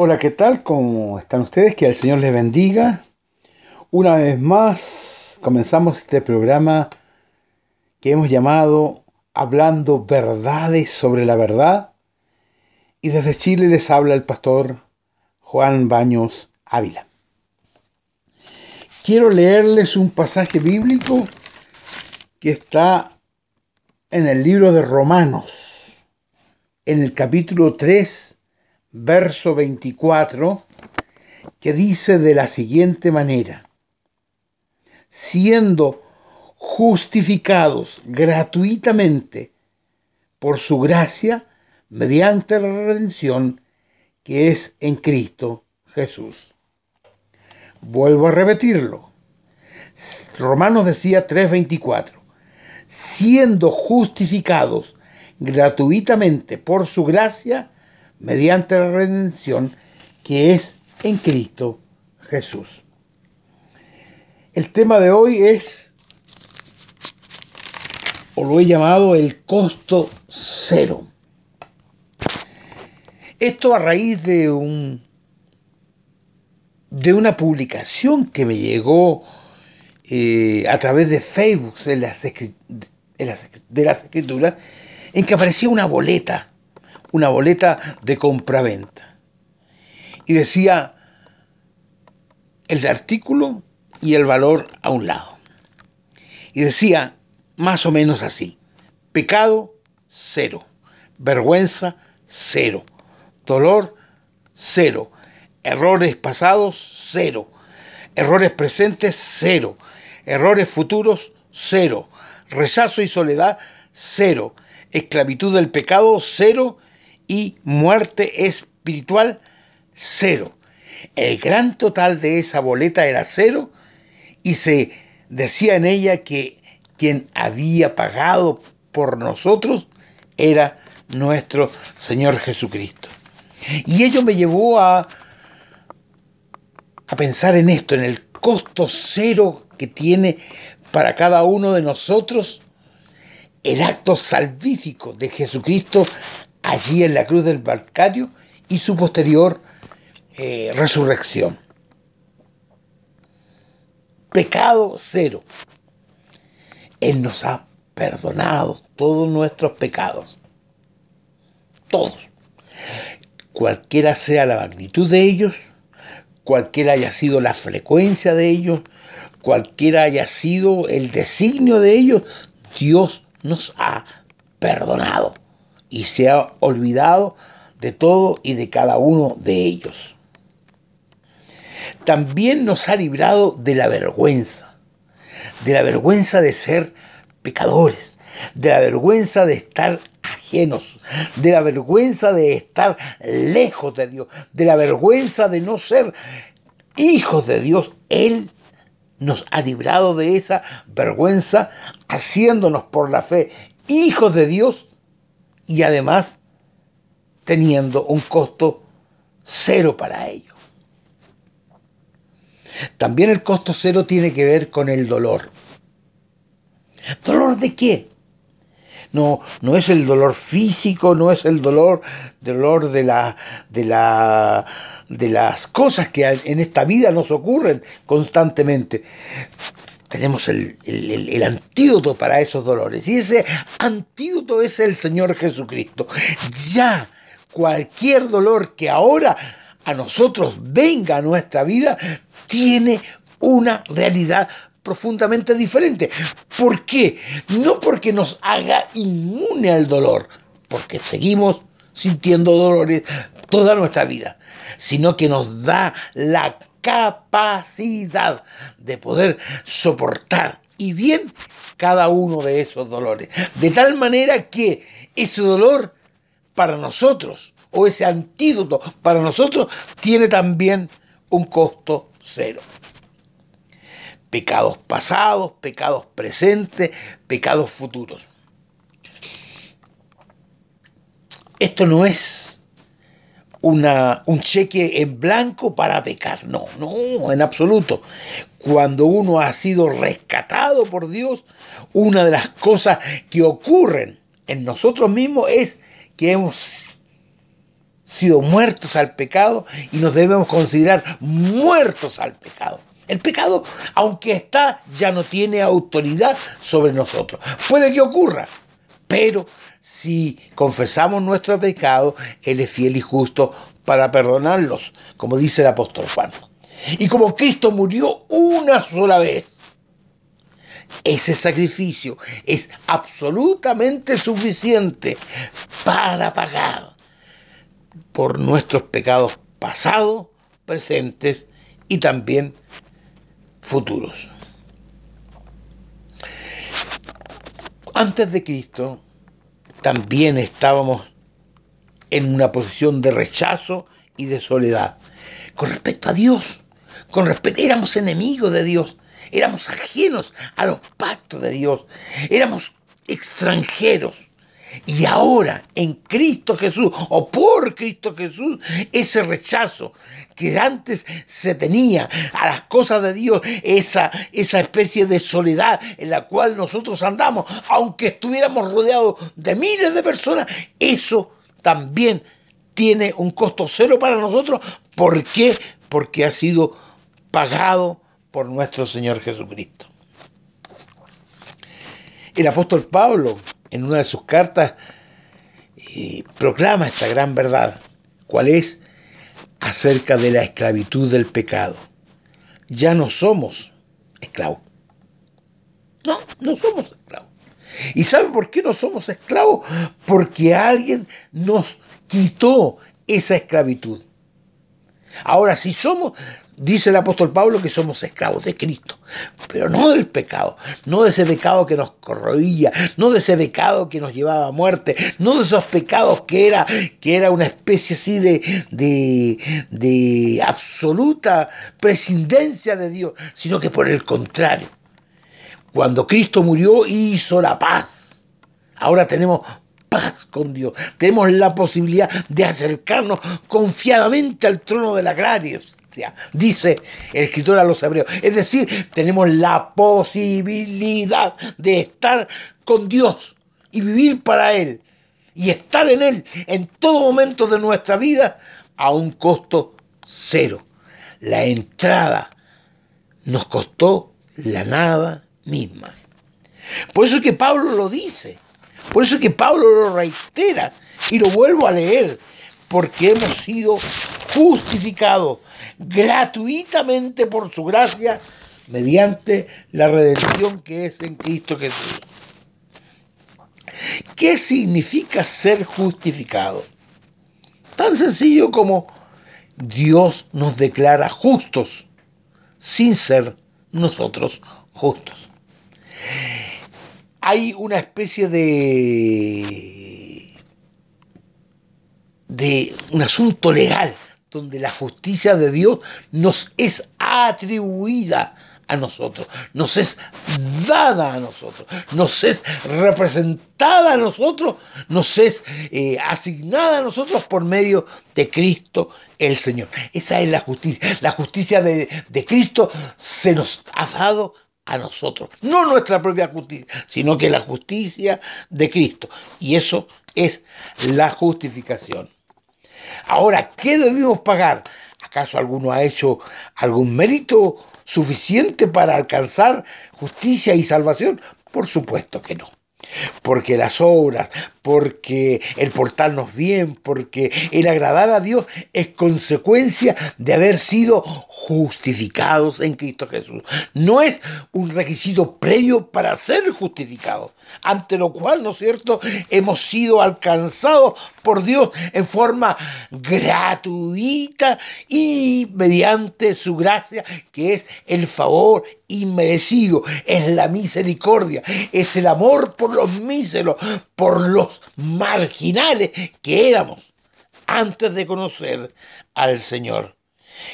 Hola, ¿qué tal? ¿Cómo están ustedes? Que el Señor les bendiga. Una vez más comenzamos este programa que hemos llamado Hablando verdades sobre la verdad. Y desde Chile les habla el pastor Juan Baños Ávila. Quiero leerles un pasaje bíblico que está en el libro de Romanos, en el capítulo 3, verso 24, que dice de la siguiente manera, siendo justificados gratuitamente por su gracia mediante la redención que es en Cristo Jesús. Vuelvo a repetirlo. Romanos decía 3:24, siendo justificados gratuitamente por su gracia mediante la redención que es en Cristo Jesús. El tema de hoy es, o lo he llamado, el costo cero. Esto a raíz de un de una publicación que me llegó eh, a través de Facebook de las, de las escrituras, en que aparecía una boleta una boleta de compraventa. Y decía el artículo y el valor a un lado. Y decía más o menos así, pecado cero, vergüenza cero, dolor cero, errores pasados cero, errores presentes cero, errores futuros cero, rechazo y soledad cero, esclavitud del pecado cero y muerte espiritual, cero. El gran total de esa boleta era cero y se decía en ella que quien había pagado por nosotros era nuestro Señor Jesucristo. Y ello me llevó a, a pensar en esto, en el costo cero que tiene para cada uno de nosotros el acto salvífico de Jesucristo allí en la cruz del Balcario y su posterior eh, resurrección. Pecado cero. Él nos ha perdonado todos nuestros pecados. Todos. Cualquiera sea la magnitud de ellos, cualquiera haya sido la frecuencia de ellos, cualquiera haya sido el designio de ellos, Dios nos ha perdonado y se ha olvidado de todo y de cada uno de ellos. También nos ha librado de la vergüenza, de la vergüenza de ser pecadores, de la vergüenza de estar ajenos, de la vergüenza de estar lejos de Dios, de la vergüenza de no ser hijos de Dios. Él nos ha librado de esa vergüenza, haciéndonos por la fe hijos de Dios y además teniendo un costo cero para ello. También el costo cero tiene que ver con el dolor. ¿Dolor de qué? No, no es el dolor físico, no es el dolor, dolor de, la, de, la, de las cosas que en esta vida nos ocurren constantemente, tenemos el, antídoto para esos dolores. Y ese antídoto es el Señor Jesucristo. Ya cualquier dolor que ahora a nosotros venga a nuestra vida tiene una realidad profundamente diferente. ¿Por qué? No porque nos haga inmune al dolor, porque seguimos sintiendo dolores toda nuestra vida, sino que nos da la capacidad de poder soportar y bien cada uno de esos dolores. De tal manera que ese dolor para nosotros o ese antídoto para nosotros tiene también un costo cero. Pecados pasados, pecados presentes, pecados futuros. Esto no es una, un cheque en blanco para pecar. No, no, en absoluto. Cuando uno ha sido rescatado por Dios, una de las cosas que ocurren en nosotros mismos es que hemos sido muertos al pecado y nos debemos considerar muertos al pecado. El pecado, aunque está, ya no tiene autoridad sobre nosotros. Puede que ocurra, pero si confesamos nuestro pecado, Él es fiel y justo para perdonarlos, como dice el apóstol Juan. Y como Cristo murió una sola vez, ese sacrificio es absolutamente suficiente para pagar por nuestros pecados pasados, presentes y también futuros. Antes de Cristo también estábamos en una posición de rechazo y de soledad con respecto a Dios, con respecto éramos enemigos de Dios, éramos ajenos a los pactos de Dios, éramos extranjeros. Y ahora, en Cristo Jesús, o por Cristo Jesús, ese rechazo que antes se tenía a las cosas de Dios, esa, esa especie de soledad en la cual nosotros andamos, aunque estuviéramos rodeados de miles de personas, eso también tiene un costo cero para nosotros. ¿Por qué? Porque ha sido pagado por nuestro Señor Jesucristo. El apóstol Pablo en una de sus cartas eh, proclama esta gran verdad, cuál es acerca de la esclavitud del pecado. Ya no somos esclavos. No, no somos esclavos. ¿Y sabe por qué no somos esclavos? Porque alguien nos quitó esa esclavitud. Ahora, si somos, dice el apóstol Pablo que somos esclavos de Cristo, pero no del pecado, no de ese pecado que nos corroía, no de ese pecado que nos llevaba a muerte, no de esos pecados que era, que era una especie así de, de, de absoluta prescindencia de Dios, sino que por el contrario, cuando Cristo murió hizo la paz. Ahora tenemos paz con Dios. Tenemos la posibilidad de acercarnos confiadamente al trono de la gracia, dice el escritor a los hebreos. Es decir, tenemos la posibilidad de estar con Dios y vivir para Él y estar en Él en todo momento de nuestra vida a un costo cero. La entrada nos costó la nada misma. Por eso es que Pablo lo dice. Por eso es que Pablo lo reitera y lo vuelvo a leer, porque hemos sido justificados gratuitamente por su gracia mediante la redención que es en Cristo Jesús. ¿Qué significa ser justificado? Tan sencillo como Dios nos declara justos sin ser nosotros justos hay una especie de, de un asunto legal donde la justicia de Dios nos es atribuida a nosotros, nos es dada a nosotros, nos es representada a nosotros, nos es eh, asignada a nosotros por medio de Cristo el Señor. Esa es la justicia. La justicia de, de Cristo se nos ha dado a nosotros. No nuestra propia justicia, sino que la justicia de Cristo. Y eso es la justificación. Ahora, ¿qué debemos pagar? ¿Acaso alguno ha hecho algún mérito suficiente para alcanzar justicia y salvación? Por supuesto que no porque las obras, porque el portarnos bien, porque el agradar a Dios es consecuencia de haber sido justificados en Cristo Jesús. No es un requisito previo para ser justificados, ante lo cual, ¿no es cierto?, hemos sido alcanzados por Dios en forma gratuita y mediante su gracia, que es el favor inmerecido, es la misericordia, es el amor por los míseros, por los marginales que éramos antes de conocer al Señor.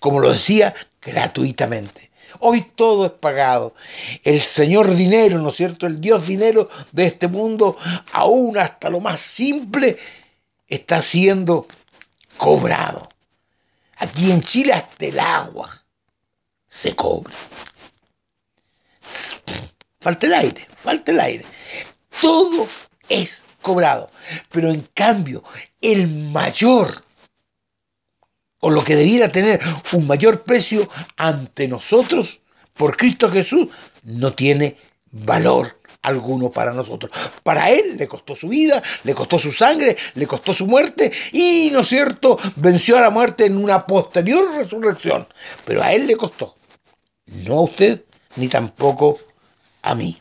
Como lo decía, gratuitamente. Hoy todo es pagado. El Señor dinero, ¿no es cierto? El Dios dinero de este mundo, aún hasta lo más simple, está siendo cobrado. Aquí en Chile hasta el agua se cobra. Falta el aire, falta el aire. Todo es cobrado. Pero en cambio, el mayor o lo que debiera tener un mayor precio ante nosotros por Cristo Jesús, no tiene valor alguno para nosotros. Para Él le costó su vida, le costó su sangre, le costó su muerte y, ¿no es cierto?, venció a la muerte en una posterior resurrección. Pero a Él le costó, no a usted ni tampoco a mí.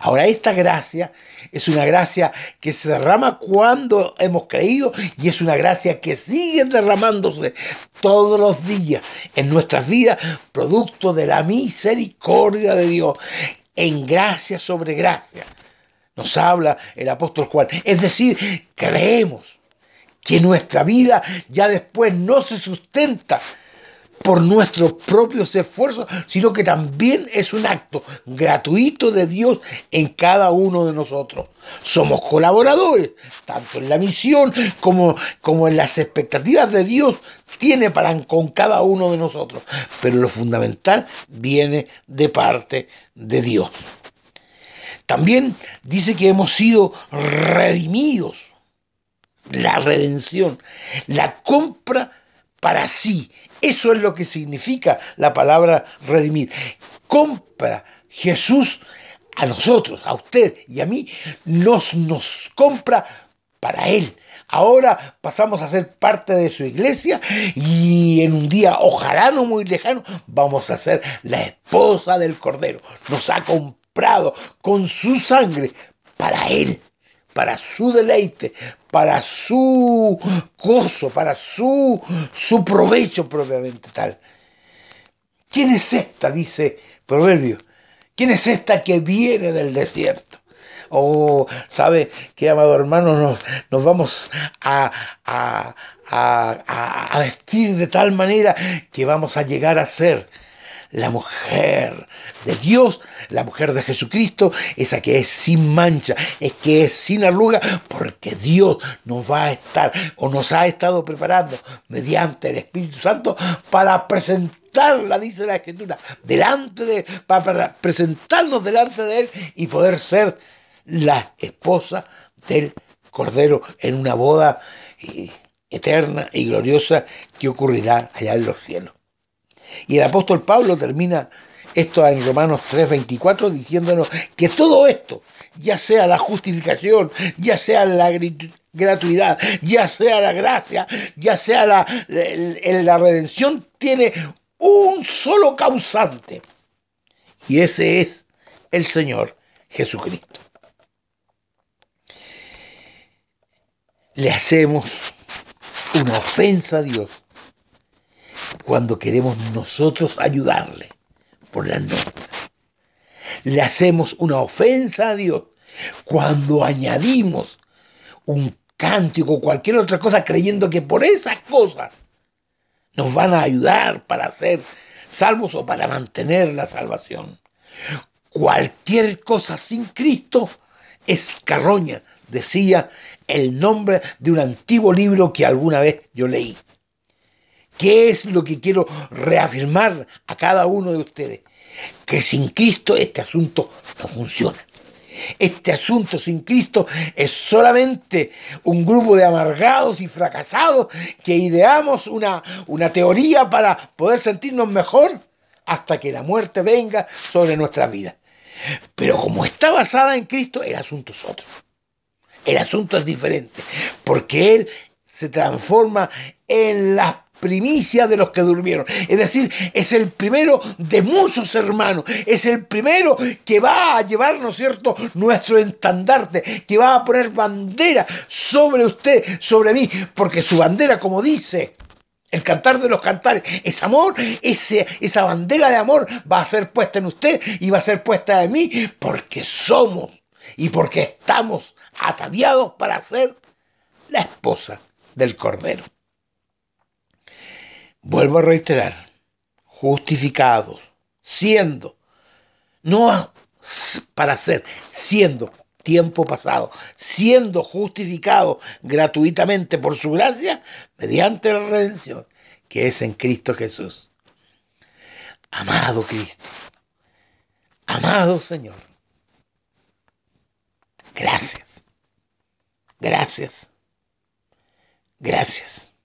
Ahora, esta gracia es una gracia que se derrama cuando hemos creído y es una gracia que sigue derramándose todos los días en nuestras vidas, producto de la misericordia de Dios, en gracia sobre gracia. Nos habla el apóstol Juan. Es decir, creemos que nuestra vida ya después no se sustenta por nuestros propios esfuerzos, sino que también es un acto gratuito de Dios en cada uno de nosotros. Somos colaboradores, tanto en la misión como, como en las expectativas de Dios tiene para con cada uno de nosotros. Pero lo fundamental viene de parte de Dios. También dice que hemos sido redimidos. La redención, la compra para sí eso es lo que significa la palabra redimir. Compra Jesús a nosotros, a usted y a mí, nos, nos compra para Él. Ahora pasamos a ser parte de su iglesia y en un día, ojalá no muy lejano, vamos a ser la esposa del Cordero. Nos ha comprado con su sangre para Él para su deleite, para su gozo, para su, su provecho propiamente tal. ¿Quién es esta? Dice Proverbio. ¿Quién es esta que viene del desierto? O, oh, ¿sabe qué, amado hermano? Nos, nos vamos a, a, a, vestir de tal manera que vamos a llegar a ser la mujer de Dios, la mujer de Jesucristo, esa que es sin mancha, es que es sin arruga, porque Dios nos va a estar o nos ha estado preparando mediante el Espíritu Santo para presentarla, dice la Escritura, delante de para presentarnos delante de Él y poder ser la esposa del Cordero en una boda eh, eterna y gloriosa que ocurrirá allá en los cielos. Y el apóstol Pablo termina esto en Romanos 3:24 diciéndonos que todo esto, ya sea la justificación, ya sea la gratuidad, ya sea la gracia, ya sea la, la redención, tiene un solo causante. Y ese es el Señor Jesucristo. Le hacemos una ofensa a Dios cuando queremos nosotros ayudarle por la noche. Le hacemos una ofensa a Dios cuando añadimos un cántico o cualquier otra cosa creyendo que por esas cosas nos van a ayudar para ser salvos o para mantener la salvación. Cualquier cosa sin Cristo es carroña, decía el nombre de un antiguo libro que alguna vez yo leí. ¿Qué es lo que quiero reafirmar a cada uno de ustedes? Que sin Cristo este asunto no funciona. Este asunto sin Cristo es solamente un grupo de amargados y fracasados que ideamos una, una teoría para poder sentirnos mejor hasta que la muerte venga sobre nuestra vida. Pero como está basada en Cristo, el asunto es otro. El asunto es diferente, porque Él se transforma en la primicia de los que durmieron. Es decir, es el primero de muchos hermanos. Es el primero que va a llevar, ¿no es cierto?, nuestro estandarte, que va a poner bandera sobre usted, sobre mí, porque su bandera, como dice el cantar de los cantares, es amor, ese, esa bandera de amor va a ser puesta en usted y va a ser puesta en mí, porque somos y porque estamos ataviados para ser la esposa del Cordero. Vuelvo a reiterar, justificados, siendo, no para ser, siendo tiempo pasado, siendo justificados gratuitamente por su gracia, mediante la redención que es en Cristo Jesús. Amado Cristo, amado Señor, gracias, gracias, gracias.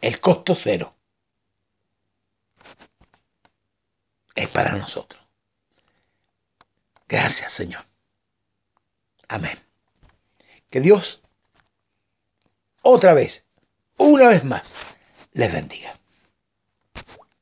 El costo cero es para nosotros. Gracias, Señor. Amén. Que Dios, otra vez, una vez más, les bendiga.